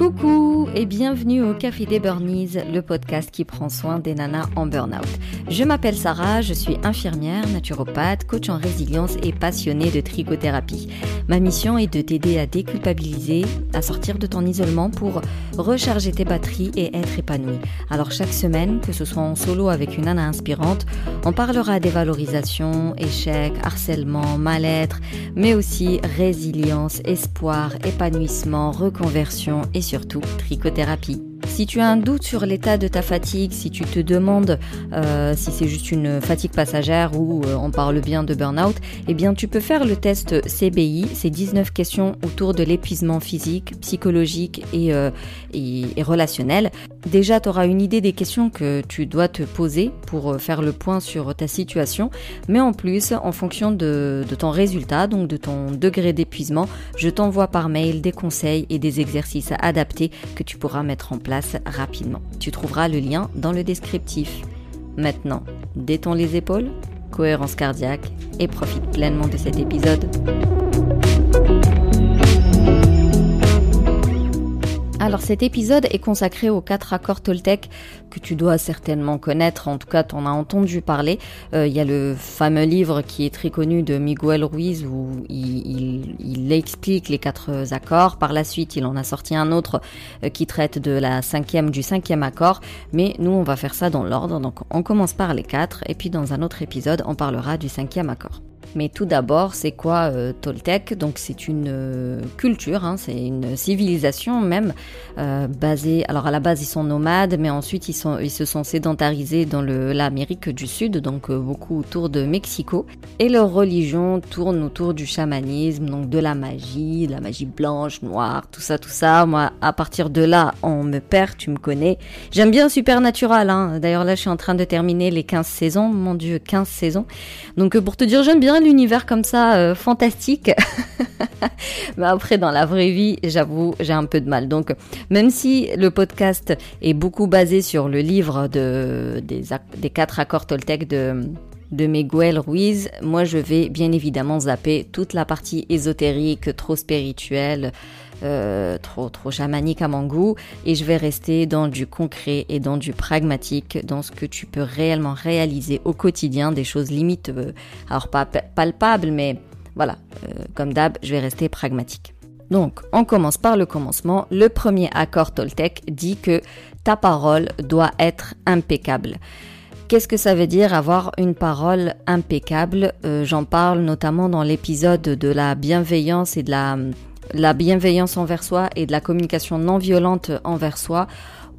Coucou et bienvenue au Café des Burnies, le podcast qui prend soin des nanas en burn-out. Je m'appelle Sarah, je suis infirmière, naturopathe, coach en résilience et passionnée de trichothérapie. Ma mission est de t'aider à déculpabiliser, à sortir de ton isolement pour recharger tes batteries et être épanouie. Alors chaque semaine, que ce soit en solo avec une nana inspirante, on parlera dévalorisation, échec, harcèlement, mal-être, mais aussi résilience, espoir, épanouissement, reconversion et surtout trichothérapie. Si tu as un doute sur l'état de ta fatigue, si tu te demandes euh, si c'est juste une fatigue passagère ou euh, on parle bien de burn-out, eh bien tu peux faire le test CBI, c'est 19 questions autour de l'épuisement physique, psychologique et, euh, et, et relationnel. Déjà, tu auras une idée des questions que tu dois te poser pour faire le point sur ta situation, mais en plus, en fonction de, de ton résultat, donc de ton degré d'épuisement, je t'envoie par mail des conseils et des exercices adaptés que tu pourras mettre en place rapidement. Tu trouveras le lien dans le descriptif. Maintenant, détends les épaules, cohérence cardiaque et profite pleinement de cet épisode. Alors cet épisode est consacré aux quatre accords Toltec que tu dois certainement connaître, en tout cas tu en as entendu parler. Euh, il y a le fameux livre qui est très connu de Miguel Ruiz où il, il, explique les quatre accords. Par la suite il en a sorti un autre euh, qui traite de la cinquième, du cinquième accord. Mais nous on va faire ça dans l'ordre, donc on commence par les quatre et puis dans un autre épisode on parlera du cinquième accord. Mais tout d'abord, c'est quoi euh, Toltec? Donc c'est une euh, culture, hein, c'est une civilisation même euh, basée. Alors à la base, ils sont nomades, mais ensuite ils, sont, ils se sont sédentarisés dans l'Amérique du Sud, donc beaucoup autour de Mexico. Et leur religion tourne autour du chamanisme, donc de la magie, de la magie blanche, noire, tout ça, tout ça. Moi, à partir de là, on me perd, tu me connais. J'aime bien Supernatural. Hein. D'ailleurs là, je suis en train de terminer les 15 saisons. Mon Dieu, 15 saisons. Donc pour te dire, j'aime bien l'univers comme ça euh, fantastique. Mais après, dans la vraie vie, j'avoue, j'ai un peu de mal. Donc, même si le podcast est beaucoup basé sur le livre de, des, des quatre accords Toltec de, de Miguel Ruiz, moi je vais bien évidemment zapper toute la partie ésotérique, trop spirituelle, euh, trop trop chamanique à mon goût, et je vais rester dans du concret et dans du pragmatique, dans ce que tu peux réellement réaliser au quotidien, des choses limites, euh, alors pas palpables, mais voilà, euh, comme d'hab, je vais rester pragmatique. Donc, on commence par le commencement. Le premier accord Toltec dit que ta parole doit être impeccable. Qu'est-ce que ça veut dire avoir une parole impeccable? J'en parle notamment dans l'épisode de la bienveillance et de la, la bienveillance envers soi et de la communication non violente envers soi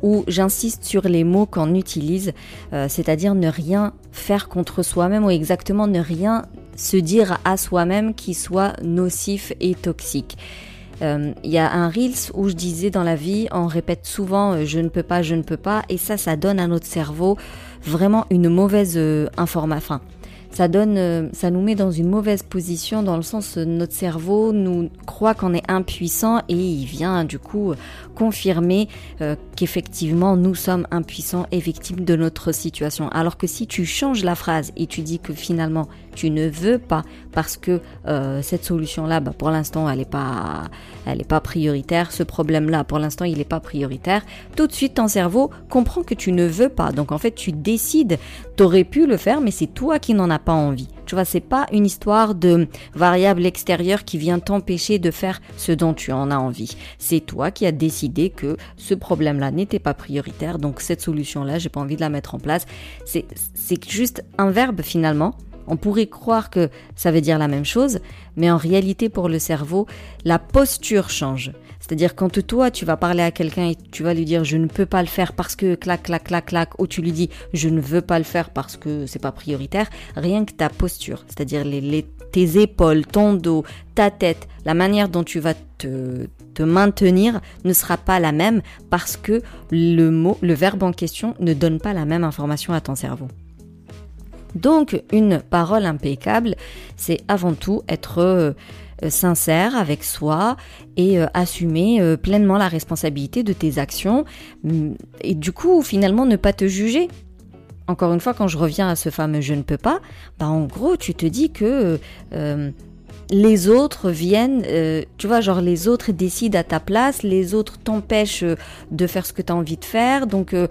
où j'insiste sur les mots qu'on utilise, euh, c'est-à-dire ne rien faire contre soi-même ou exactement ne rien se dire à soi-même qui soit nocif et toxique. Euh, il y a un Reels où je disais dans la vie, on répète souvent euh, je ne peux pas, je ne peux pas, et ça, ça donne à notre cerveau vraiment une mauvaise euh, information. Ça donne, ça nous met dans une mauvaise position dans le sens notre cerveau nous croit qu'on est impuissant et il vient du coup confirmer qu'effectivement nous sommes impuissants et victimes de notre situation. Alors que si tu changes la phrase et tu dis que finalement tu ne veux pas parce que euh, cette solution-là, bah, pour l'instant, elle n'est pas, elle pas prioritaire. Ce problème-là, pour l'instant, il n'est pas prioritaire. Tout de suite, ton cerveau comprend que tu ne veux pas. Donc en fait, tu décides. T'aurais pu le faire, mais c'est toi qui n'en as pas envie. Tu vois, c'est pas une histoire de variable extérieure qui vient t'empêcher de faire ce dont tu en as envie. C'est toi qui as décidé que ce problème-là n'était pas prioritaire. Donc cette solution-là, j'ai pas envie de la mettre en place. C'est juste un verbe finalement on pourrait croire que ça veut dire la même chose, mais en réalité pour le cerveau, la posture change. C'est-à-dire quand toi tu vas parler à quelqu'un et tu vas lui dire je ne peux pas le faire parce que clac clac clac clac ou tu lui dis je ne veux pas le faire parce que c'est pas prioritaire, rien que ta posture, c'est-à-dire tes épaules, ton dos, ta tête, la manière dont tu vas te, te maintenir ne sera pas la même parce que le mot, le verbe en question ne donne pas la même information à ton cerveau. Donc une parole impeccable, c'est avant tout être euh, sincère avec soi et euh, assumer euh, pleinement la responsabilité de tes actions mm, et du coup finalement ne pas te juger. Encore une fois, quand je reviens à ce fameux je ne peux pas, bah en gros tu te dis que les autres viennent, euh, tu vois, genre les autres décident à ta place, les autres t'empêchent euh, de faire ce que tu as envie de faire. Donc, euh,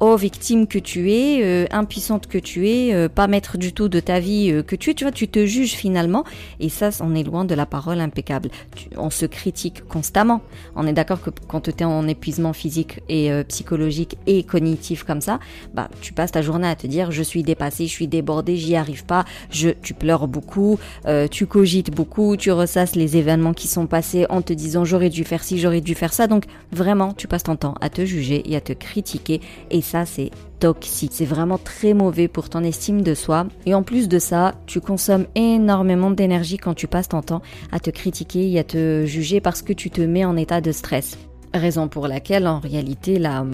oh, victime que tu es, impuissante que tu es, pas maître du tout de ta vie que tu es, tu vois, tu te juges finalement. Et ça, on est loin de la parole impeccable. on se critique constamment. On est d'accord que quand tu es en épuisement physique et psychologique et cognitif comme ça, bah, tu passes ta journée à te dire, je suis dépassé, je suis débordé, j'y arrive pas, je, tu pleures beaucoup, tu cogites beaucoup, tu ressasses les événements qui sont passés en te disant j'aurais dû faire ci, j'aurais dû faire ça. Donc vraiment, tu passes ton temps à te juger et à te critiquer. Et ça, c'est toxique. C'est vraiment très mauvais pour ton estime de soi. Et en plus de ça, tu consommes énormément d'énergie quand tu passes ton temps à te critiquer et à te juger parce que tu te mets en état de stress. Raison pour laquelle, en réalité, la,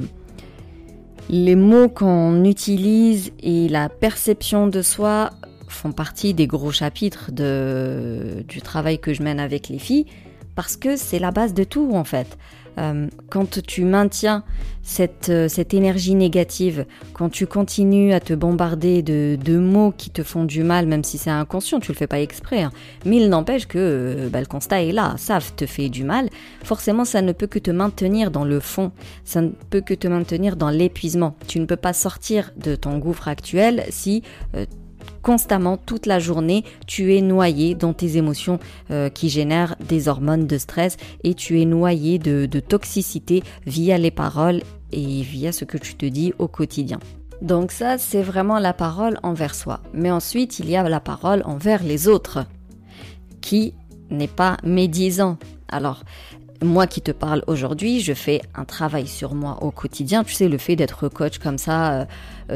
les mots qu'on utilise et la perception de soi font partie des gros chapitres de, du travail que je mène avec les filles, parce que c'est la base de tout en fait. Euh, quand tu maintiens cette, euh, cette, énergie négative, quand tu continues à te bombarder de, de, mots qui te font du mal, même si c'est inconscient, tu le fais pas exprès, hein. mais il n'empêche que euh, bah, le constat est là, ça te fait du mal, forcément ça ne peut que te maintenir dans le fond, ça ne peut que te maintenir dans l'épuisement. Tu ne peux pas sortir de ton gouffre actuel si constamment, toute la journée, tu es noyé dans tes émotions euh, qui génèrent des hormones de stress et tu es noyé de, de toxicité via les paroles et via ce que tu te dis au quotidien. Donc ça, c'est vraiment la parole envers soi. Mais ensuite, il y a la parole envers les autres, qui n'est pas médisant. Alors, moi qui te parle aujourd'hui, je fais un travail sur moi au quotidien. Tu sais, le fait d'être coach comme ça, euh,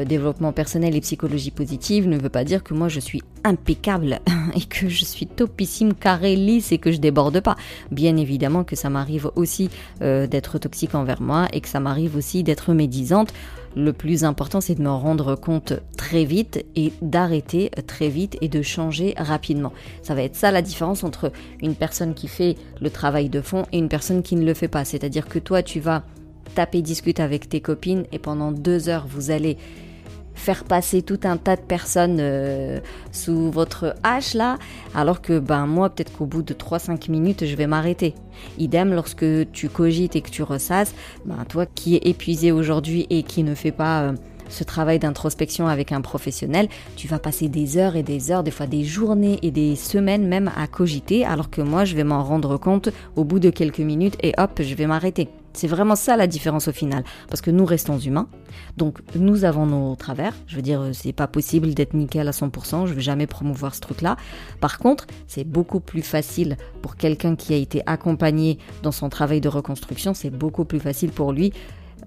développement personnel et psychologie positive, ne veut pas dire que moi je suis impeccable et que je suis topissime, carré, lisse et que je déborde pas. Bien évidemment que ça m'arrive aussi euh, d'être toxique envers moi et que ça m'arrive aussi d'être médisante. Le plus important, c'est de me rendre compte très vite et d'arrêter très vite et de changer rapidement. Ça va être ça la différence entre une personne qui fait le travail de fond et une personne qui ne le fait pas. C'est-à-dire que toi, tu vas taper, discuter avec tes copines et pendant deux heures, vous allez faire passer tout un tas de personnes euh, sous votre hache là, alors que ben moi peut-être qu'au bout de 3-5 minutes je vais m'arrêter. Idem lorsque tu cogites et que tu ressasses, ben toi qui es épuisé aujourd'hui et qui ne fait pas euh, ce travail d'introspection avec un professionnel, tu vas passer des heures et des heures, des fois des journées et des semaines même à cogiter, alors que moi je vais m'en rendre compte au bout de quelques minutes et hop, je vais m'arrêter. C'est vraiment ça la différence au final. Parce que nous restons humains. Donc nous avons nos travers. Je veux dire, c'est pas possible d'être nickel à 100%. Je vais jamais promouvoir ce truc-là. Par contre, c'est beaucoup plus facile pour quelqu'un qui a été accompagné dans son travail de reconstruction. C'est beaucoup plus facile pour lui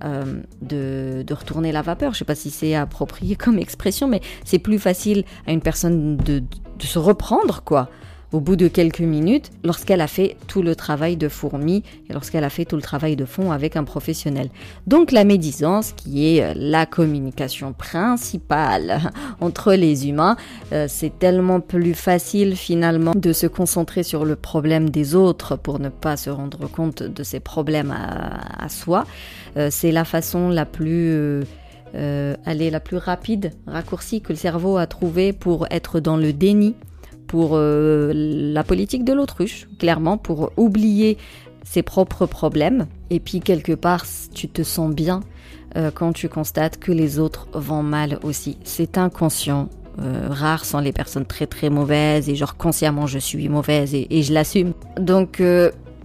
euh, de, retourner la vapeur. Je sais pas si c'est approprié comme expression, mais c'est plus facile à une personne de se reprendre, quoi au bout de quelques minutes lorsqu'elle a fait tout le travail de fourmi et lorsqu'elle a fait tout le travail de fond avec un professionnel. Donc la médisance, qui est euh, la communication principale entre les humains, euh, c'est tellement plus facile finalement de se concentrer sur le problème des autres pour ne pas se rendre compte de ses problèmes à, soi. Euh, c'est la façon la plus... elle la plus rapide, raccourcie que le cerveau a trouvé pour être dans le déni pour euh, la politique de l'autruche, clairement, pour oublier ses propres problèmes. Et puis quelque part, tu te sens bien euh, quand tu constates que les autres vont mal aussi. C'est inconscient. Euh, rares sont les personnes très très mauvaises et genre consciemment je suis mauvaise et, je l'assume. Donc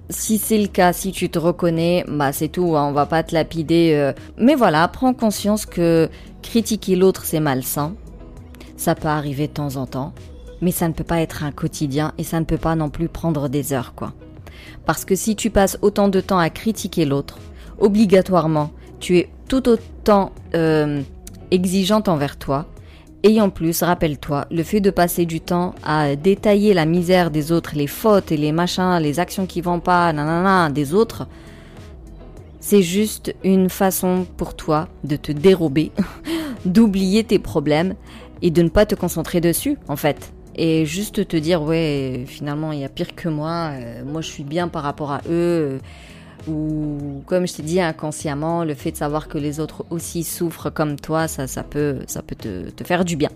si c'est le cas, si tu te reconnais, bah c'est tout, hein, on va pas te lapider. Mais voilà, prends conscience que critiquer l'autre c'est malsain. Ça peut arriver de temps en temps mais ça ne peut pas être un quotidien et ça ne peut pas non plus prendre des heures, quoi. Parce que si tu passes autant de temps à critiquer l'autre, obligatoirement, tu es tout autant euh, exigeante envers toi. Et en plus, rappelle-toi, le fait de passer du temps à détailler la misère des autres, les fautes et les machins, les actions qui vont pas, nanana, des autres, c'est juste une façon pour toi de te dérober, d'oublier tes problèmes et de ne pas te concentrer dessus, en fait et juste te dire ouais finalement il y a pire que moi euh, moi je suis bien par rapport à eux ou comme je t'ai dit inconsciemment le fait de savoir que les autres aussi souffrent comme toi ça ça peut ça peut te, te faire du bien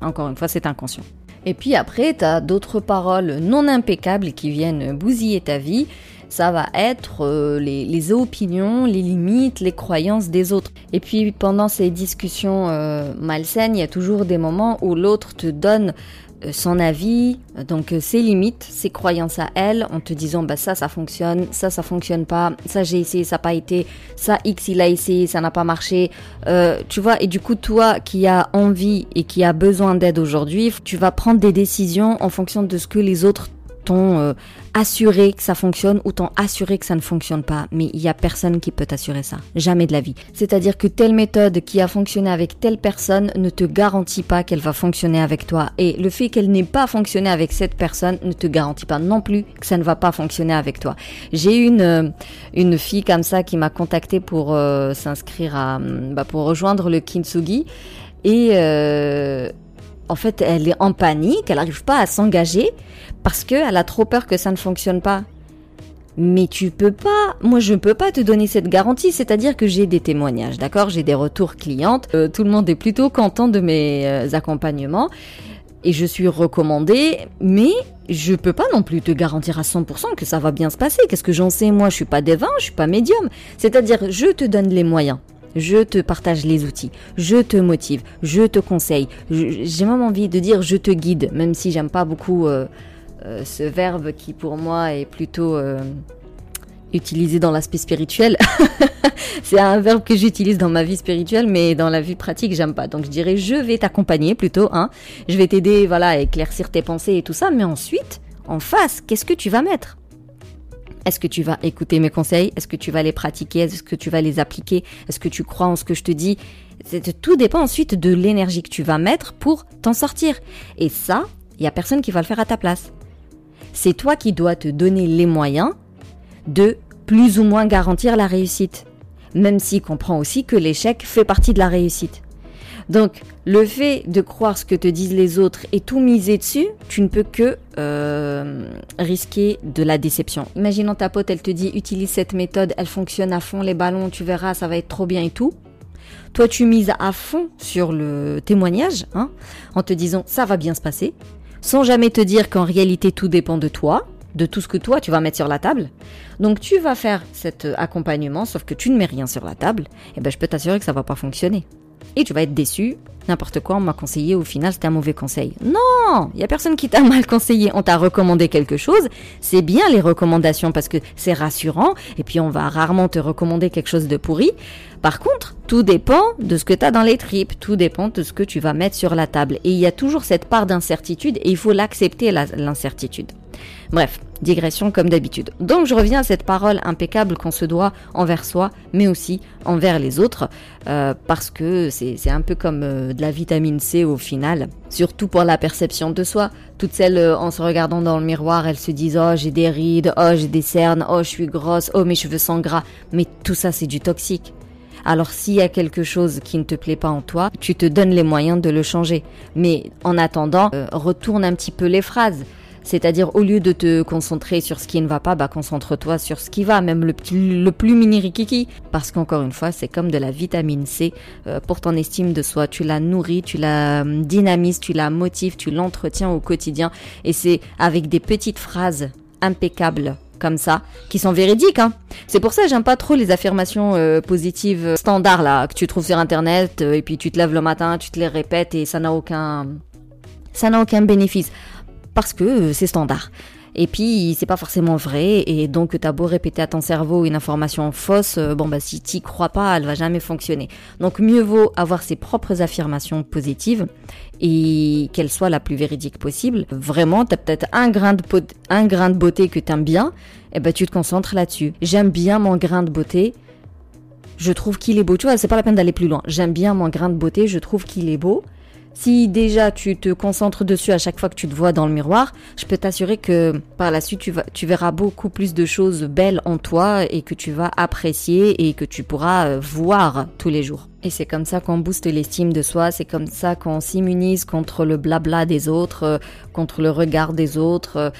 encore une fois c'est inconscient Et puis après, tu as d'autres paroles non impeccables qui viennent bousiller ta vie. Ça va être euh, les, opinions, les limites, les croyances des autres. Et puis pendant ces discussions euh, malsaines, il y a toujours des moments où l'autre te donne euh, son avis, donc ses limites, ses croyances à elle, en te disant bah ça ça fonctionne, ça ça fonctionne pas, ça j'ai essayé, ça n'a pas été, ça X il a essayé, ça n'a pas marché, tu vois. Et du coup toi qui as envie et qui as besoin d'aide aujourd'hui, tu vas prendre des décisions en fonction de ce que les autres t'ont euh, assuré que ça fonctionne ou t'ont assuré que ça ne fonctionne pas. Mais il y a personne qui peut t'assurer ça. Jamais de la vie. C'est-à-dire que telle méthode qui a fonctionné avec telle personne ne te garantit pas qu'elle va fonctionner avec toi. Et le fait qu'elle n'ait pas fonctionné avec cette personne ne te garantit pas non plus que ça ne va pas fonctionner avec toi. J'ai une, euh, une fille comme ça qui m'a contacté pour euh, s'inscrire à, bah, pour rejoindre le Kintsugi. Et euh, en fait, elle est en panique, elle n'arrive pas à s'engager parce qu'elle a trop peur que ça ne fonctionne pas. Mais tu peux pas, moi je ne peux pas te donner cette garantie, c'est-à-dire que j'ai des témoignages, d'accord? J'ai des retours clientes, euh, tout le monde est plutôt content de mes euh, accompagnements et je suis recommandée, mais je peux pas non plus te garantir à 100% que ça va bien se passer. Qu'est-ce que j'en sais? Moi, je suis pas devin, je suis pas médium. C'est-à-dire, je te donne les moyens je te partage les outils, je te motive, je te conseille. J'ai même envie de dire je te guide, même si j'aime pas beaucoup euh, euh, ce verbe qui pour moi est plutôt euh, utilisé dans l'aspect spirituel. C'est un verbe que j'utilise dans ma vie spirituelle, mais dans la vie pratique, j'aime pas. Donc je dirais je vais t'accompagner plutôt, hein. Je vais t'aider, voilà, à éclaircir tes pensées et tout ça, mais ensuite, en face, qu'est-ce que tu vas mettre? Est-ce que tu vas écouter mes conseils? Est-ce que tu vas les pratiquer? Est-ce que tu vas les appliquer? Est-ce que tu crois en ce que je te dis? Tout dépend ensuite de l'énergie que tu vas mettre pour t'en sortir. Et ça, il n'y a personne qui va le faire à ta place. C'est toi qui dois te donner les moyens de plus ou moins garantir la réussite. Même s'il comprend aussi que l'échec fait partie de la réussite. Donc, le fait de croire ce que te disent les autres et tout miser dessus, tu ne peux que euh, risquer de la déception. Imaginons ta pote, elle te dit utilise cette méthode, elle fonctionne à fond, les ballons, tu verras, ça va être trop bien et tout. Toi, tu mises à fond sur le témoignage, hein, en te disant ça va bien se passer, sans jamais te dire qu'en réalité tout dépend de toi, de tout ce que toi tu vas mettre sur la table. Donc tu vas faire cet accompagnement, sauf que tu ne mets rien sur la table, et ben je peux t'assurer que ça va pas fonctionner et tu vas être déçu. N'importe quoi, on m'a conseillé, au final c'était un mauvais conseil. Non, il y a personne qui t'a mal conseillé, on t'a recommandé quelque chose. C'est bien les recommandations parce que c'est rassurant et puis on va rarement te recommander quelque chose de pourri. Par contre, tout dépend de ce que tu as dans les tripes, tout dépend de ce que tu vas mettre sur la table. Et il y a toujours cette part d'incertitude et il faut l'accepter, l'incertitude. Bref, digression comme d'habitude. Donc je reviens à cette parole impeccable qu'on se doit envers soi, mais aussi envers les autres, euh, parce que c'est un peu comme euh, de la vitamine C au final, surtout pour la perception de soi. Toutes celles euh, en se regardant dans le miroir, elles se disent oh j'ai des rides, oh j'ai des cernes, oh je suis grosse, oh mes cheveux sont gras, mais tout ça c'est du toxique. Alors s'il y a quelque chose qui ne te plaît pas en toi, tu te donnes les moyens de le changer. Mais en attendant, retourne un petit peu les phrases. C'est-à-dire, au lieu de te concentrer sur ce qui ne va pas, bah, concentre-toi sur ce qui va, même le, le plus mini rikiki. Parce qu'encore une fois, c'est comme de la vitamine C euh, pour ton estime de soi. Tu la nourris, tu la hum, dynamises, tu la motives, tu l'entretiens au quotidien. Et c'est avec des petites phrases impeccables comme ça, qui sont véridiques. Hein. C'est pour ça que j'aime pas trop les affirmations euh, positives standards là que tu trouves sur internet euh, et puis tu te lèves le matin, tu te les répètes et ça n'a aucun ça n'a aucun bénéfice parce que euh, c'est standard. Et puis, c'est pas forcément vrai, et donc t'as beau répéter à ton cerveau une information fausse, euh, bon bah si t'y crois pas, elle va jamais fonctionner. Donc mieux vaut avoir ses propres affirmations positives, et qu'elles soient la plus véridique possible. Vraiment, t'as peut-être un grain de, un grain de beauté que t'aimes bien, et ben tu te concentres là-dessus. J'aime bien mon grain de beauté, je trouve qu'il est beau. Tu vois, c'est pas la peine d'aller plus loin. J'aime bien mon grain de beauté, je trouve qu'il est beau. Si déjà tu te concentres dessus à chaque fois que tu te vois dans le miroir, je peux t'assurer que par la suite tu, verras beaucoup plus de choses belles en toi et que tu vas apprécier et que tu pourras euh, voir tous les jours. Et c'est comme ça qu'on booste l'estime de soi, c'est comme ça qu'on s'immunise contre le blabla des autres, euh, contre le regard des autres. Euh,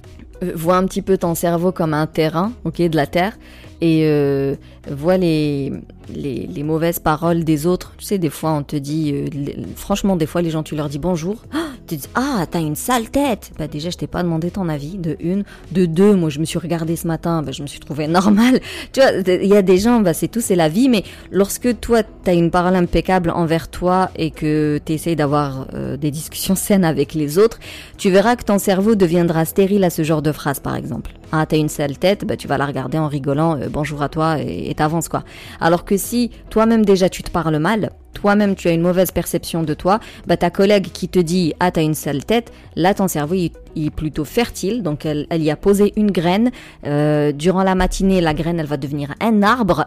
vois un petit peu ton cerveau comme un terrain, ok, de la terre, et euh, vois les, les, mauvaises paroles des autres. Tu sais, des fois, on te dit, euh, franchement, des fois, les gens, tu leur dis bonjour, te disent ah t'as une sale tête, bah déjà je t'ai pas demandé ton avis de une, de deux moi je me suis regardée ce matin, bah, je me suis trouvée normal. Tu vois il y a des gens bah c'est tout c'est la vie mais lorsque toi t'as une parole impeccable envers toi et que tu essayes d'avoir euh, des discussions saines avec les autres, tu verras que ton cerveau deviendra stérile à ce genre de phrase par exemple. Ah t'as une sale tête, bah tu vas la regarder en rigolant euh, bonjour à toi et t'avances quoi. Alors que si toi-même déjà tu te parles mal, toi-même tu as une mauvaise perception de toi, bah ta collègue qui te dit ah t'as une sale tête, là ton cerveau il, est plutôt fertile, donc elle, y a posé une graine. Euh, durant la matinée, la graine elle va devenir un arbre.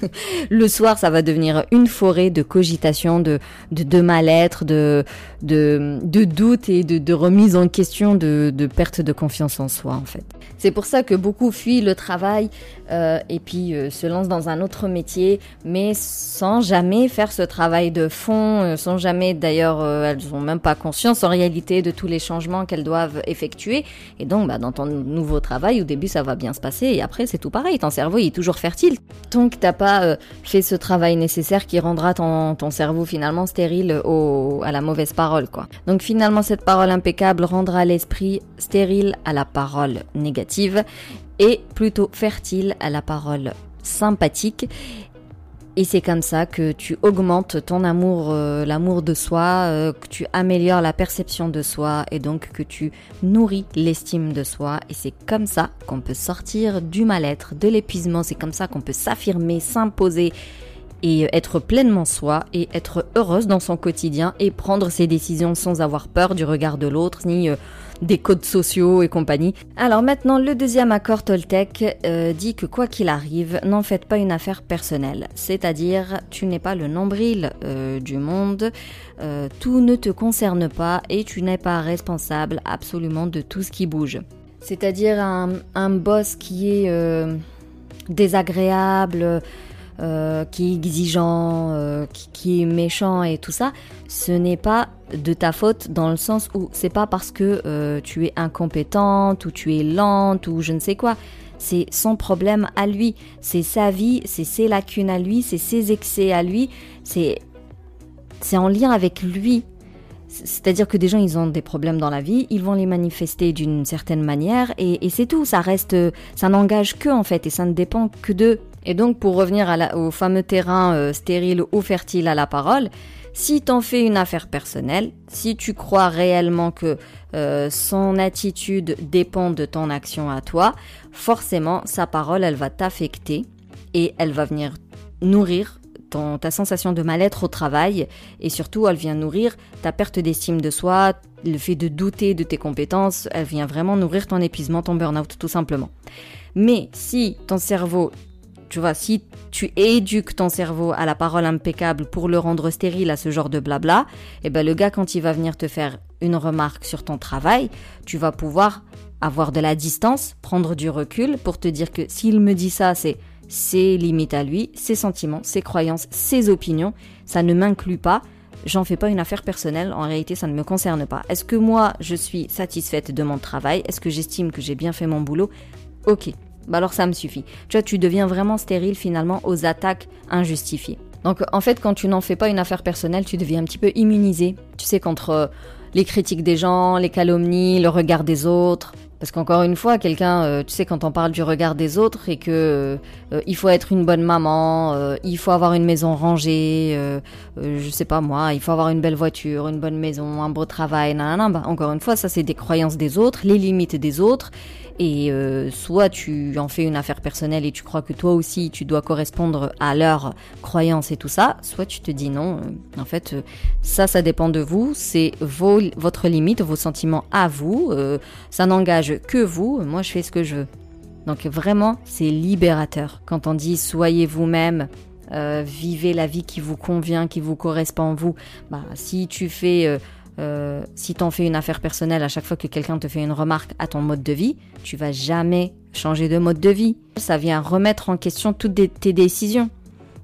le soir, ça va devenir une forêt de cogitation, de de, mal-être, de de de doute et de, de remise en question, de, de perte de confiance en soi en fait. C'est pour ça que beaucoup fuient le travail euh, et puis euh, se lancent dans un autre métier, mais sans jamais faire ce travail de fond, euh, sans jamais d'ailleurs, elles n'ont même pas conscience en réalité de tous les changements qu'elles doivent effectuer. Et donc, bah, dans ton nouveau travail, au début, ça va bien se passer, et après, c'est tout pareil. Ton cerveau il est toujours fertile. Tant que t'as pas fait ce travail nécessaire qui rendra ton, ton cerveau finalement stérile à la mauvaise parole, quoi. Donc finalement, cette parole impeccable rendra l'esprit stérile à la parole négative et plutôt fertile à la parole sympathique. Et c'est comme ça que tu augmentes ton amour, euh, l'amour de soi, euh, que tu améliores la perception de soi et donc que tu nourris l'estime de soi. Et c'est comme ça qu'on peut sortir du mal-être, de l'épuisement. C'est comme ça qu'on peut s'affirmer, s'imposer et être pleinement soi et être heureuse dans son quotidien et prendre ses décisions sans avoir peur du regard de l'autre ni euh, des codes sociaux et compagnie. Alors maintenant, le deuxième accord Toltec euh, dit que quoi qu'il arrive, n'en faites pas une affaire personnelle. C'est-à-dire, tu n'es pas le nombril euh, du monde, euh, tout ne te concerne pas et tu n'es pas responsable absolument de tout ce qui bouge. C'est-à-dire un, un, boss qui est désagréable, euh, qui est exigeant, euh, qui, est méchant et tout ça, ce n'est pas de ta faute dans le sens où c'est pas parce que euh, tu es incompétente ou tu es lente ou je ne sais quoi. C'est son problème à lui, c'est sa vie, c'est ses lacunes à lui, c'est ses excès à lui, c'est c'est en lien avec lui. C'est-à-dire que des gens, ils ont des problèmes dans la vie, ils vont les manifester d'une certaine manière, et, c'est tout. Ça reste, ça n'engage que en fait, et ça ne dépend que d'eux. Et donc, pour revenir au fameux terrain euh, stérile ou fertile à la parole, si t'en fais une affaire personnelle, si tu crois réellement que euh, son attitude dépend de ton action à toi, forcément, sa parole, elle va t'affecter et elle va venir nourrir ta sensation de mal-être au travail et surtout, elle vient nourrir ta perte d'estime de soi, le fait de douter de tes compétences, elle vient vraiment nourrir ton épuisement, ton burn-out, tout simplement. Mais si ton cerveau tu vois, si tu éduques ton cerveau à la parole impeccable pour le rendre stérile à ce genre de blabla, eh ben le gars quand il va venir te faire une remarque sur ton travail, tu vas pouvoir avoir de la distance, prendre du recul pour te dire que s'il me dit ça, c'est ses limites à lui, ses sentiments, ses croyances, ses opinions, ça ne m'inclut pas. J'en fais pas une affaire personnelle, en réalité ça ne me concerne pas. Est-ce que moi je suis satisfaite de mon travail? Est-ce que j'estime que j'ai bien fait mon boulot? Ok, bah alors ça me suffit. Tu vois, tu deviens vraiment stérile finalement aux attaques injustifiées. Donc en fait, quand tu n'en fais pas une affaire personnelle, tu deviens un petit peu immunisé. Tu sais, contre euh, les critiques des gens, les calomnies, le regard des autres. Parce qu'encore une fois, quelqu'un, euh, tu sais, quand on parle du regard des autres et que euh, il faut être une bonne maman, il faut avoir une maison rangée, je sais pas moi, il faut avoir une belle voiture, une bonne maison, un beau travail, nanana, bah, encore une fois, ça c'est des croyances des autres, les limites des autres et euh, soit tu en fais une affaire personnelle et tu crois que toi aussi tu dois correspondre à leurs croyances et tout ça, soit tu te dis non, euh, en fait euh, ça ça dépend de vous, c'est votre limite, vos sentiments à vous, ça n'engage que vous, moi je fais ce que je veux. Donc vraiment c'est libérateur quand on dit soyez vous-même, vivez la vie qui vous convient, qui vous correspond vous. Bah, si tu fais si t'en fais une affaire personnelle à chaque fois que quelqu'un te fait une remarque à ton mode de vie, tu vas jamais changer de mode de vie. Ça vient remettre en question toutes tes décisions.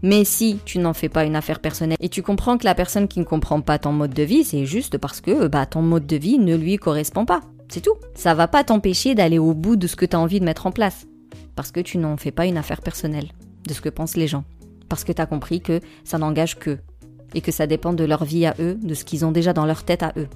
Mais si tu n'en fais pas une affaire personnelle et tu comprends que la personne qui ne comprend pas ton mode de vie, c'est juste parce que bah, ton mode de vie ne lui correspond pas. C'est tout. Ça va pas t'empêcher d'aller au bout de ce que tu as envie de mettre en place. Parce que tu n'en fais pas une affaire personnelle de ce que pensent les gens. Parce que tu as compris que ça n'engage que et que ça dépend de leur vie à eux, de ce qu'ils ont déjà dans leur tête à eux.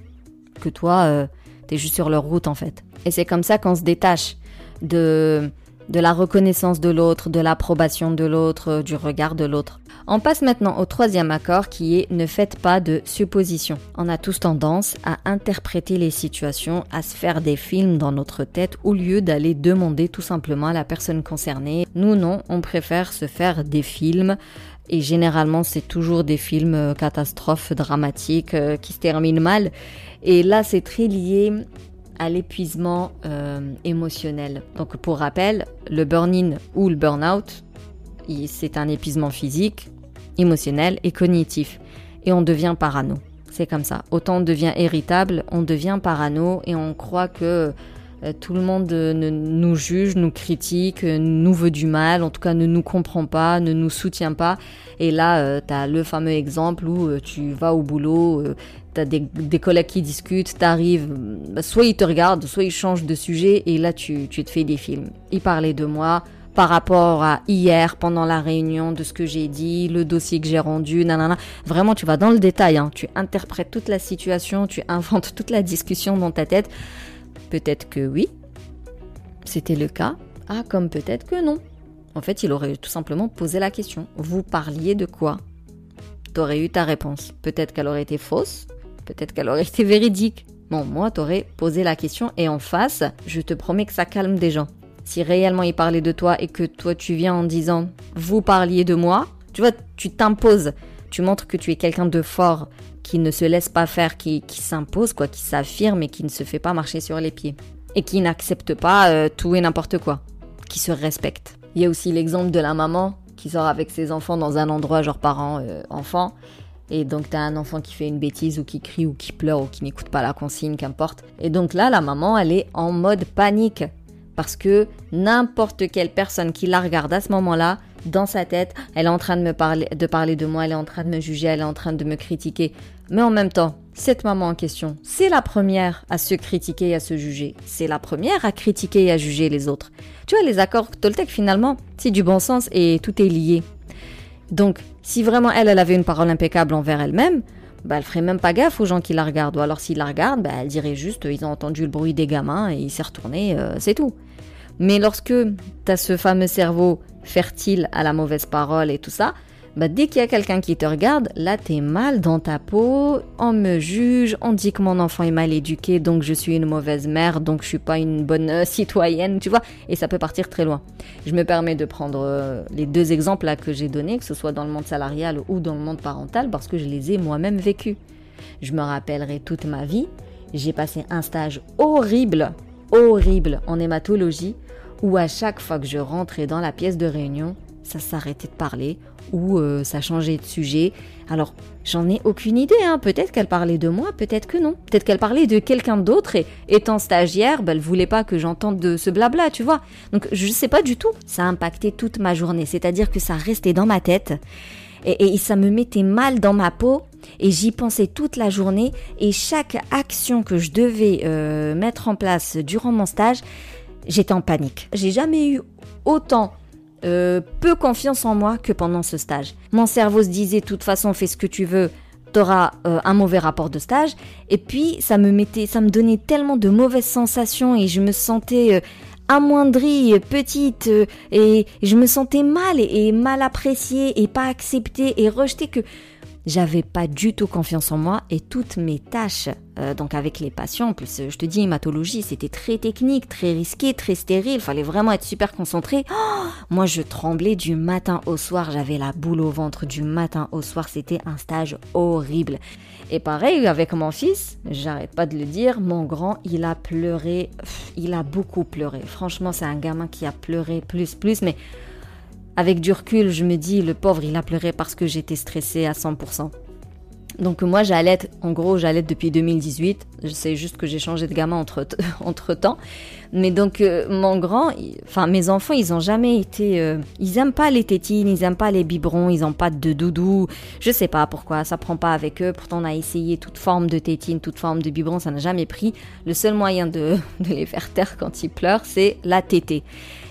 que toi, euh, t'es juste sur leur route en fait. Et c'est comme ça qu'on se détache de, de la reconnaissance de l'autre, de l'approbation de l'autre, du regard de l'autre. On passe maintenant au troisième accord qui est ne faites pas de suppositions. On a tous tendance à interpréter les situations, à se faire des films dans notre tête au lieu d'aller demander tout simplement à la personne concernée. Nous non, on préfère se faire des films et généralement c'est toujours des films euh, catastrophes dramatiques euh, qui se terminent mal. Et là c'est très lié à l'épuisement euh, émotionnel. Donc pour rappel, le burn-in ou le burn-out, c'est un épuisement physique, émotionnel et cognitif. Et on devient parano. C'est comme ça. Autant on devient irritable, on devient parano et on croit que tout le monde euh, nous juge, nous critique, euh, nous veut du mal, en tout cas ne nous comprend pas, ne nous soutient pas. Et là, tu as le fameux exemple où tu vas au boulot, tu as des, collègues qui discutent, tu arrives, bah, soit ils te regardent, soit ils changent de sujet, et là tu, tu te fais des films. Ils parlaient de moi, par rapport à hier pendant la réunion de ce que j'ai dit, le dossier que j'ai rendu, nanana. Vraiment, tu vas dans le détail, hein. tu interprètes toute la situation, tu inventes toute la discussion dans ta tête. Peut-être que oui, c'était le cas. Ah, comme peut-être que non. En fait, il aurait tout simplement posé la question. Vous parliez de quoi? T'aurais eu ta réponse. Peut-être qu'elle aurait été fausse, peut-être qu'elle aurait été véridique. Bon, moi, t'aurais posé la question et en face, je te promets que ça calme des gens si réellement il parlait de toi et que toi tu viens en disant vous parliez de moi, tu vois, tu t'imposes, tu montres que tu es quelqu'un de fort, qui ne se laisse pas faire, qui, s'impose, quoi, qui s'affirme et qui ne se fait pas marcher sur les pieds. Et qui n'accepte pas euh, tout et n'importe quoi, qui se respecte. Il y a aussi l'exemple de la maman qui sort avec ses enfants dans un endroit genre parents-enfants. Euh, et donc t'as un enfant qui fait une bêtise ou qui crie ou qui pleure ou qui n'écoute pas la consigne, qu'importe. Et donc là, la maman, elle est en mode panique parce que n'importe quelle personne qui la regarde à ce moment-là, dans sa tête, elle est en train de me parler de, parler de moi, elle est en train de me juger, elle est en train de me critiquer. Mais en même temps, cette maman en question, c'est la première à se critiquer et à se juger. C'est la première à critiquer et à juger les autres. Tu vois, les accords Toltec, finalement, c'est du bon sens et tout est lié. Donc, si vraiment elle, elle avait une parole impeccable envers elle-même, bah, elle ferait même pas gaffe aux gens qui la regardent. Ou alors s'ils la regardent, bah, elle dirait juste, ils ont entendu le bruit des gamins et il s'est retourné, euh, c'est tout. Mais lorsque tu as ce fameux cerveau fertile à la mauvaise parole et tout ça, bah dès qu'il y a quelqu'un qui te regarde, là t'es mal dans ta peau, on me juge, on dit que mon enfant est mal éduqué, donc je suis une mauvaise mère, donc je suis pas une bonne euh, citoyenne, tu vois, et ça peut partir très loin. Je me permets de prendre euh, les deux exemples là que j'ai donnés, que ce soit dans le monde salarial ou dans le monde parental, parce que je les ai moi-même vécus. Je me rappellerai toute ma vie, j'ai passé un stage horrible, horrible en hématologie où à chaque fois que je rentrais dans la pièce de réunion, ça s'arrêtait de parler ou euh, ça changeait de sujet. Alors, j'en ai aucune idée, hein. peut-être qu'elle parlait de moi, peut-être que non. Peut-être qu'elle parlait de quelqu'un d'autre et étant stagiaire, bah, elle voulait pas que j'entende de ce blabla, tu vois. Donc, je sais pas du tout. Ça a impacté toute ma journée, c'est-à-dire que ça restait dans ma tête et, ça me mettait mal dans ma peau et j'y pensais toute la journée et chaque action que je devais euh, mettre en place durant mon stage, j'étais en panique. J'ai jamais eu autant euh, peu confiance en moi que pendant ce stage. Mon cerveau se disait, de toute façon, fais ce que tu veux, t'auras euh, un mauvais rapport de stage. Et puis, ça me mettait, ça me donnait tellement de mauvaises sensations et je me sentais euh, amoindrie, petite, et je me sentais mal et mal appréciée et pas acceptée et rejetée que j'avais pas du tout confiance en moi et toutes mes tâches, euh, donc avec les patients, en plus je te dis hématologie, c'était très technique, très risqué, très stérile, fallait vraiment être super concentré. Oh, moi je tremblais du matin au soir, j'avais la boule au ventre du matin au soir, c'était un stage horrible. Et pareil avec mon fils, j'arrête pas de le dire, mon grand, il a pleuré, il a beaucoup pleuré. Franchement, c'est un gamin qui a pleuré plus plus mais avec du recul, je me dis, le pauvre, il a pleuré parce que j'étais stressée à 100%. Donc moi j'allaite, en gros j'allaite depuis 2018, je sais juste que j'ai changé de gamin entre, entre temps. Mais donc euh, mon grand, enfin mes enfants ils ont jamais été, euh, ils aiment pas les tétines, ils aiment pas les biberons, ils ont pas de doudou, je sais pas pourquoi, ça prend pas avec eux. Pourtant on a essayé toute forme de tétine, toute forme de biberon, ça n'a jamais pris. Le seul moyen de, de les faire taire quand ils pleurent c'est la tétée.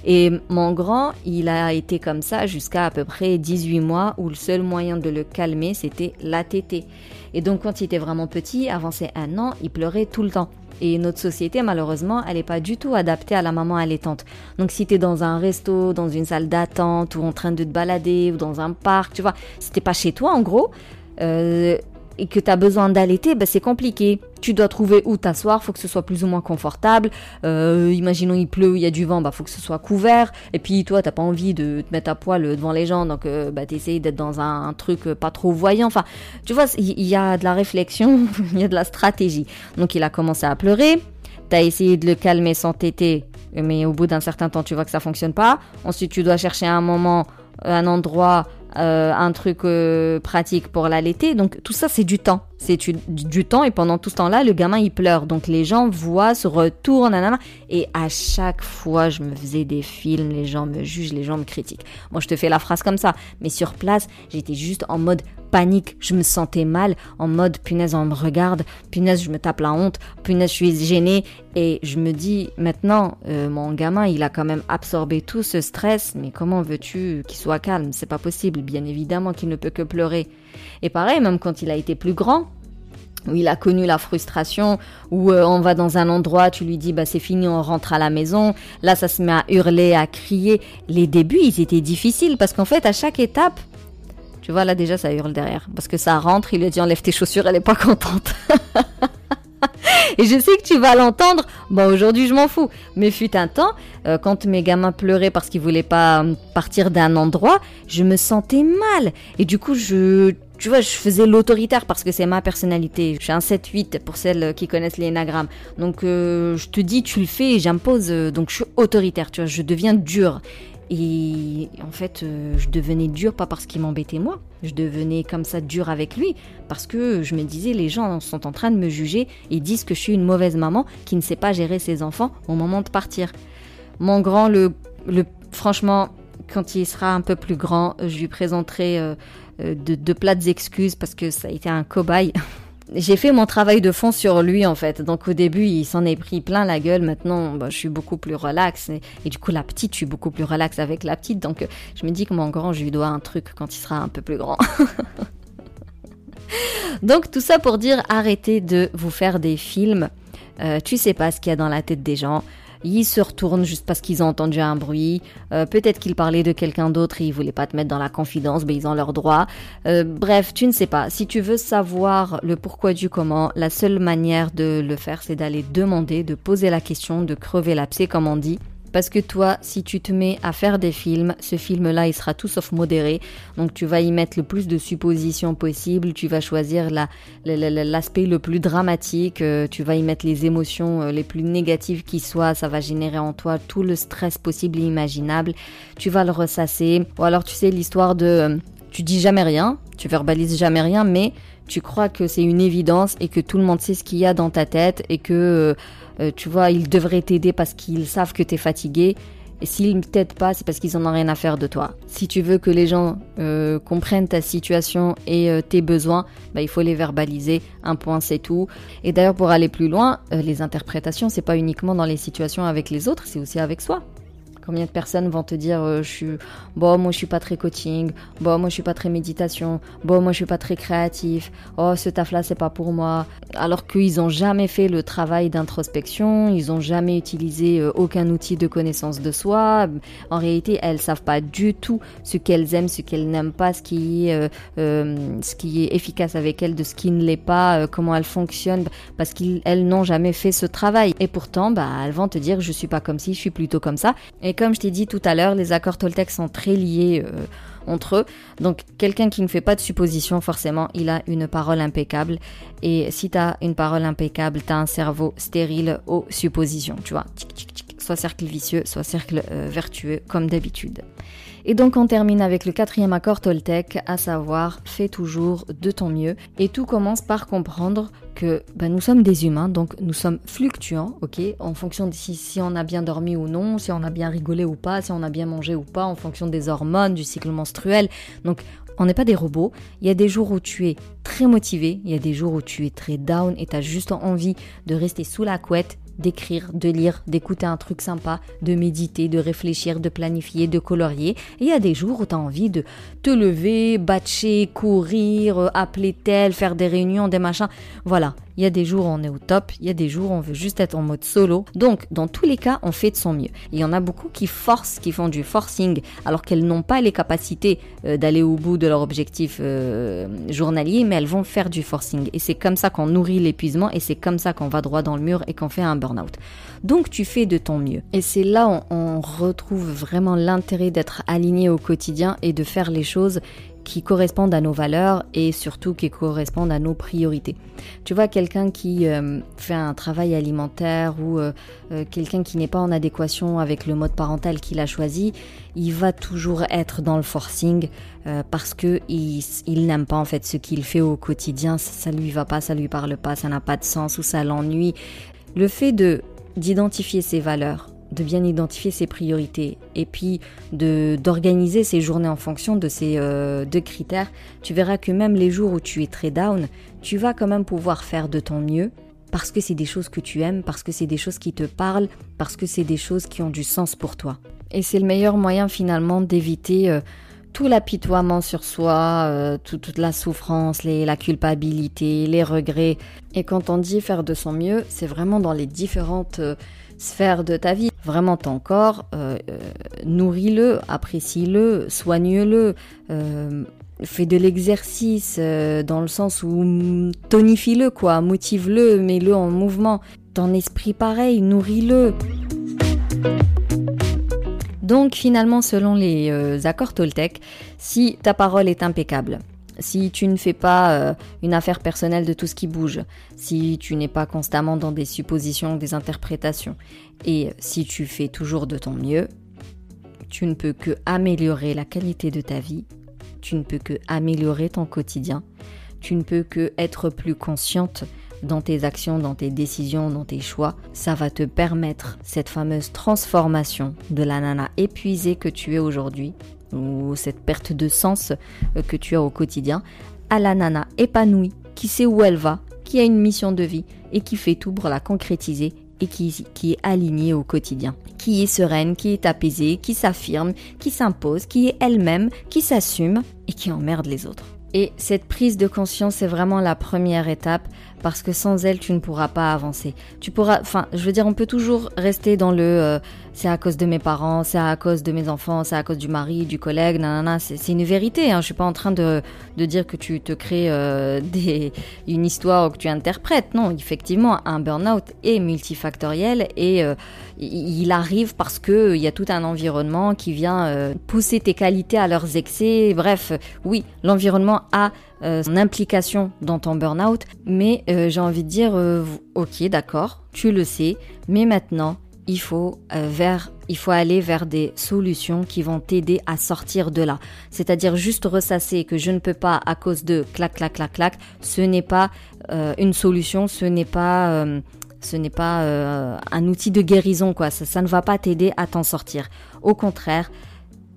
Et mon grand, il a été comme ça jusqu'à à peu près 18 mois où le seul moyen de le calmer, c'était la tétée. Et donc quand il était vraiment petit, avant un an, il pleurait tout le temps. Et notre société, malheureusement, elle n'est pas du tout adaptée à la maman allaitante. Donc si tu es dans un resto, dans une salle d'attente, ou en train de te balader, ou dans un parc, tu vois, si t'es pas chez toi, en gros, euh, et que tu as besoin d'allaiter, ben c'est compliqué. Tu dois trouver où t'asseoir, faut que ce soit plus ou moins confortable. Euh, imaginons il pleut, il y a du vent, bah faut que ce soit couvert. Et puis toi, t'as pas envie de te mettre à poil devant les gens, donc euh, bah t'essayes d'être dans un, truc pas trop voyant. Enfin, tu vois, il y, a de la réflexion, il y a de la stratégie. Donc il a commencé à pleurer. T'as essayé de le calmer sans téter, mais au bout d'un certain temps, tu vois que ça fonctionne pas. Ensuite, tu dois chercher un moment, un endroit euh, un truc euh, pratique pour l'allaiter. Donc tout ça, c'est du temps. C'est du, temps et pendant tout ce temps-là, le gamin, il pleure. Donc les gens voient, se retournent, nanana. Et à chaque fois, je me faisais des films, les gens me jugent, les gens me critiquent. Moi, je te fais la phrase comme ça. Mais sur place, j'étais juste en mode panique. Je me sentais mal, en mode punaise, on me regarde, punaise, je me tape la honte, punaise, je suis gênée. Et je me dis, maintenant, euh, mon gamin, il a quand même absorbé tout ce stress, mais comment veux-tu qu'il soit calme? C'est pas possible bien évidemment qu'il ne peut que pleurer. Et pareil, même quand il a été plus grand, où il a connu la frustration, où euh, on va dans un endroit, tu lui dis bah c'est fini, on rentre à la maison. Là, ça se met à hurler, à crier. Les débuts, ils étaient difficiles parce qu'en fait, à chaque étape, tu vois là déjà ça hurle derrière parce que ça rentre, il lui dit enlève tes chaussures, elle est pas contente. Et je sais que tu vas l'entendre. Bon, aujourd'hui, je m'en fous. Mais fut un temps, euh, quand mes gamins pleuraient parce qu'ils voulaient pas euh, partir d'un endroit, je me sentais mal. Et du coup, je, tu vois, je faisais l'autoritaire parce que c'est ma personnalité. Je suis un 7-8 pour celles qui connaissent l'énagramme. Donc, euh, je te dis, tu le fais j'impose. donc, je suis autoritaire, tu vois, je deviens dur. Et en fait, euh, je devenais dur pas parce qu'il m'embêtait moi, je devenais comme ça dur avec lui parce que je me disais les gens sont en train de me juger et disent que je suis une mauvaise maman qui ne sait pas gérer ses enfants au moment de partir. Mon grand, le, le franchement, quand il sera un peu plus grand, je lui présenterai euh, de, de plates excuses parce que ça a été un cobaye. j'ai fait mon travail de fond sur lui en fait. Donc au début, il s'en est pris plein la gueule. Maintenant, bah, je suis beaucoup plus relax. Et, du coup, la petite, je suis beaucoup plus relax avec la petite. Donc je me dis que mon grand, je lui dois un truc quand il sera un peu plus grand. Donc tout ça pour dire arrêtez de vous faire des films. Euh, tu sais pas ce qu'il y a dans la tête des gens. Ils se retournent juste parce qu'ils ont entendu un bruit. Euh, peut-être qu'ils parlaient de quelqu'un d'autre et ils voulaient pas te mettre dans la confidence, mais ils ont leur droit. Euh, bref, tu ne sais pas. Si tu veux savoir le pourquoi du comment, la seule manière de le faire, c'est d'aller demander, de poser la question, de crever l'abcès, comme on dit. Parce que toi, si tu te mets à faire des films, ce film-là, il sera tout sauf modéré. Donc tu vas y mettre le plus de suppositions possible, tu vas choisir l'aspect le plus dramatique, euh, tu vas y mettre les émotions euh, les plus négatives qui soient, ça va générer en toi tout le stress possible et imaginable. Tu vas le ressasser. Ou alors tu sais l'histoire de... Euh, tu dis jamais rien, tu verbalises jamais rien, mais tu crois que c'est une évidence et que tout le monde sait ce qu'il y a dans ta tête et que euh, tu vois, ils devraient t'aider parce qu'ils savent que tu es fatigué. Et s'ils ne t'aident pas, c'est parce qu'ils en ont rien à faire de toi. Si tu veux que les gens euh, comprennent ta situation et euh, tes besoins, bah, il faut les verbaliser. Un point, c'est tout. Et d'ailleurs, pour aller plus loin, les interprétations, c'est pas uniquement dans les situations avec les autres, c'est aussi avec soi. Combien de personnes vont te dire euh, je suis bon moi je suis pas très coaching, bon moi je suis pas très méditation, bon moi je suis pas très créatif, oh ce taf là c'est pas pour moi. Alors qu'ils ont jamais fait le travail d'introspection, ils ont jamais utilisé euh, aucun outil de connaissance de soi. En réalité, elles savent pas du tout ce qu'elles aiment, ce qu'elles n'aiment pas, ce qui est euh, ce qui est efficace avec elles, de ce qui ne l'est pas, comment elles fonctionnent parce qu'elles n'ont jamais fait ce travail. Et pourtant bah elles vont te dire je suis pas comme si, je suis plutôt comme ça comme je t'ai dit tout à l'heure, les accords Toltec sont très liés euh, entre eux. Donc quelqu'un qui ne fait pas de supposition, forcément, il a une parole impeccable. Et si tu as une parole impeccable, tu as un cerveau stérile aux suppositions, tu vois. Soit cercle vicieux, soit cercle euh, vertueux, comme d'habitude. Et donc on termine avec le quatrième accord Toltec, à savoir fais toujours de ton mieux. Et tout commence par comprendre que ben, nous sommes des humains, donc nous sommes fluctuants, ok, en fonction de si, si, on a bien dormi ou non, si on a bien rigolé ou pas, si on a bien mangé ou pas, en fonction des hormones, du cycle menstruel. Donc on n'est pas des robots. Il y a des jours où tu es très motivé, il y a des jours où tu es très down et tu as juste envie de rester sous la couette d'écrire, de lire, d'écouter un truc sympa, de méditer, de réfléchir, de planifier, de colorier. Et il y a des jours où tu as envie de te lever, batcher, courir, euh, appeler tel, faire des réunions, des machins. Voilà. Il y a des jours où on est au top, il y a des jours où on veut juste être en mode solo. Donc, dans tous les cas, on fait de son mieux. Il y en a beaucoup qui forcent, qui font du forcing, alors qu'elles n'ont pas les capacités euh, d'aller au bout de leur objectif euh, journalier, mais elles vont faire du forcing. Et c'est comme ça qu'on nourrit l'épuisement et c'est comme ça qu'on va droit dans le mur et qu'on fait un burn-out. Donc, tu fais de ton mieux. Et c'est là où on retrouve vraiment l'intérêt d'être aligné au quotidien et de faire les choses qui correspondent à nos valeurs et surtout qui correspondent à nos priorités. Tu vois, quelqu'un qui euh, fait un travail alimentaire ou euh, euh, quelqu'un qui n'est pas en adéquation avec le mode parental qu'il a choisi, il va toujours être dans le forcing parce que il, n'aime pas en fait ce qu'il fait au quotidien, ça, ça lui va pas, ça lui parle pas, ça n'a pas de sens ou ça l'ennuie. Le fait de d'identifier ses valeurs, de bien identifier ses priorités et puis de d'organiser ses journées en fonction de ces euh, deux critères, tu verras que même les jours où tu es très down, tu vas quand même pouvoir faire de ton mieux parce que c'est des choses que tu aimes, parce que c'est des choses qui te parlent, parce que c'est des choses qui ont du sens pour toi. Et c'est le meilleur moyen finalement d'éviter euh, tout l'apitoiement sur soi, euh, toute la souffrance, les, la culpabilité, les regrets. Et quand on dit faire de son mieux, c'est vraiment dans les différentes sphère de ta vie. Vraiment ton corps, euh, euh, nourris-le, apprécie-le, soigne-le, euh, fais de l'exercice dans le sens où tonifie-le, quoi, motive-le, mets-le en mouvement. Ton esprit pareil, nourris-le. Donc finalement, selon les accords Toltec, si ta parole est impeccable, si tu ne fais pas euh, une affaire personnelle de tout ce qui bouge, si tu n'es pas constamment dans des suppositions, des interprétations, et si tu fais toujours de ton mieux, tu ne peux que améliorer la qualité de ta vie, tu ne peux que améliorer ton quotidien, tu ne peux que être plus consciente dans tes actions, dans tes décisions, dans tes choix. Ça va te permettre cette fameuse transformation de la nana épuisée que tu es aujourd'hui ou cette perte de sens euh, que tu as au quotidien, à la nana épanouie, qui sait où elle va, qui a une mission de vie et qui fait tout pour la concrétiser et qui, qui est alignée au quotidien, qui est sereine, qui est apaisée, qui s'affirme, qui s'impose, qui est elle-même, qui s'assume et qui emmerde les autres. Et cette prise de conscience, c'est vraiment la première étape parce que sans elle, tu ne pourras pas avancer. Tu pourras, enfin, je veux dire, on peut toujours rester dans le euh, c'est à cause de mes parents, c'est à cause de mes enfants, c'est à cause du mari, du collègue, nanana. C'est une vérité. Hein. Je suis pas en train de, de dire que tu te crées euh, des, une histoire ou que tu interprètes. Non, effectivement, un burn-out est multifactoriel et euh, il arrive parce que il y a tout un environnement qui vient pousser tes qualités à leurs excès. Bref, oui, l'environnement a euh, son implication dans ton burn-out, mais euh, j'ai envie de dire, euh, ok, d'accord, tu le sais, mais maintenant, il faut vers il faut aller vers des solutions qui vont t'aider à sortir de là. C'est-à-dire juste ressasser que je ne peux pas à cause de clac clac clac clac, ce n'est pas une solution, ce n'est pas ce n'est pas un outil de guérison quoi, ça, ça ne va pas t'aider à t'en sortir. Au contraire,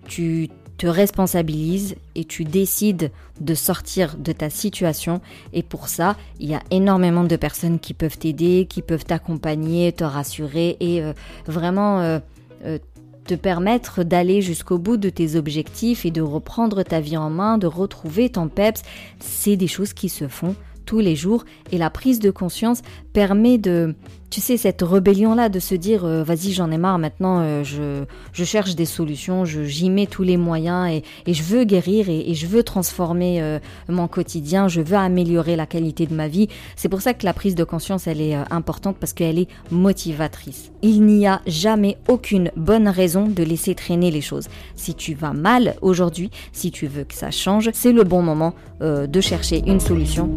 tu te responsabilises et tu décides de sortir de ta situation. Et pour ça, il y a énormément de personnes qui peuvent t'aider, qui peuvent t'accompagner, te rassurer et euh, vraiment euh, euh, te permettre d'aller jusqu'au bout de tes objectifs et de reprendre ta vie en main, de retrouver ton peps. C'est des choses qui se font tous les jours et la prise de conscience permet de, tu sais, cette rébellion-là de se dire, euh, vas-y, j'en ai marre, maintenant, euh, je, je cherche des solutions, j'y mets tous les moyens et, et je veux guérir et, je veux transformer euh, mon quotidien, je veux améliorer la qualité de ma vie. C'est pour ça que la prise de conscience, elle est importante parce qu'elle est motivatrice. Il n'y a jamais aucune bonne raison de laisser traîner les choses. Si tu vas mal aujourd'hui, si tu veux que ça change, c'est le bon moment de chercher une solution.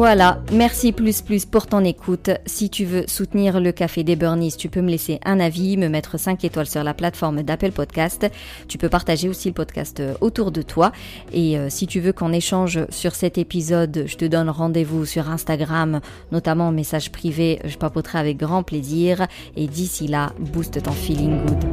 Voilà, merci plus plus pour ton écoute. Si tu veux soutenir le Café des Burnies, tu peux me laisser un avis, me mettre 5 étoiles sur la plateforme d'Apple Podcast. Tu peux partager aussi le podcast euh, autour de toi. Et euh, si tu veux qu'on échange sur cet épisode, je te donne rendez-vous sur Instagram, notamment en message privé. Je papoterai avec grand plaisir. Et d'ici là, booste ton feeling good.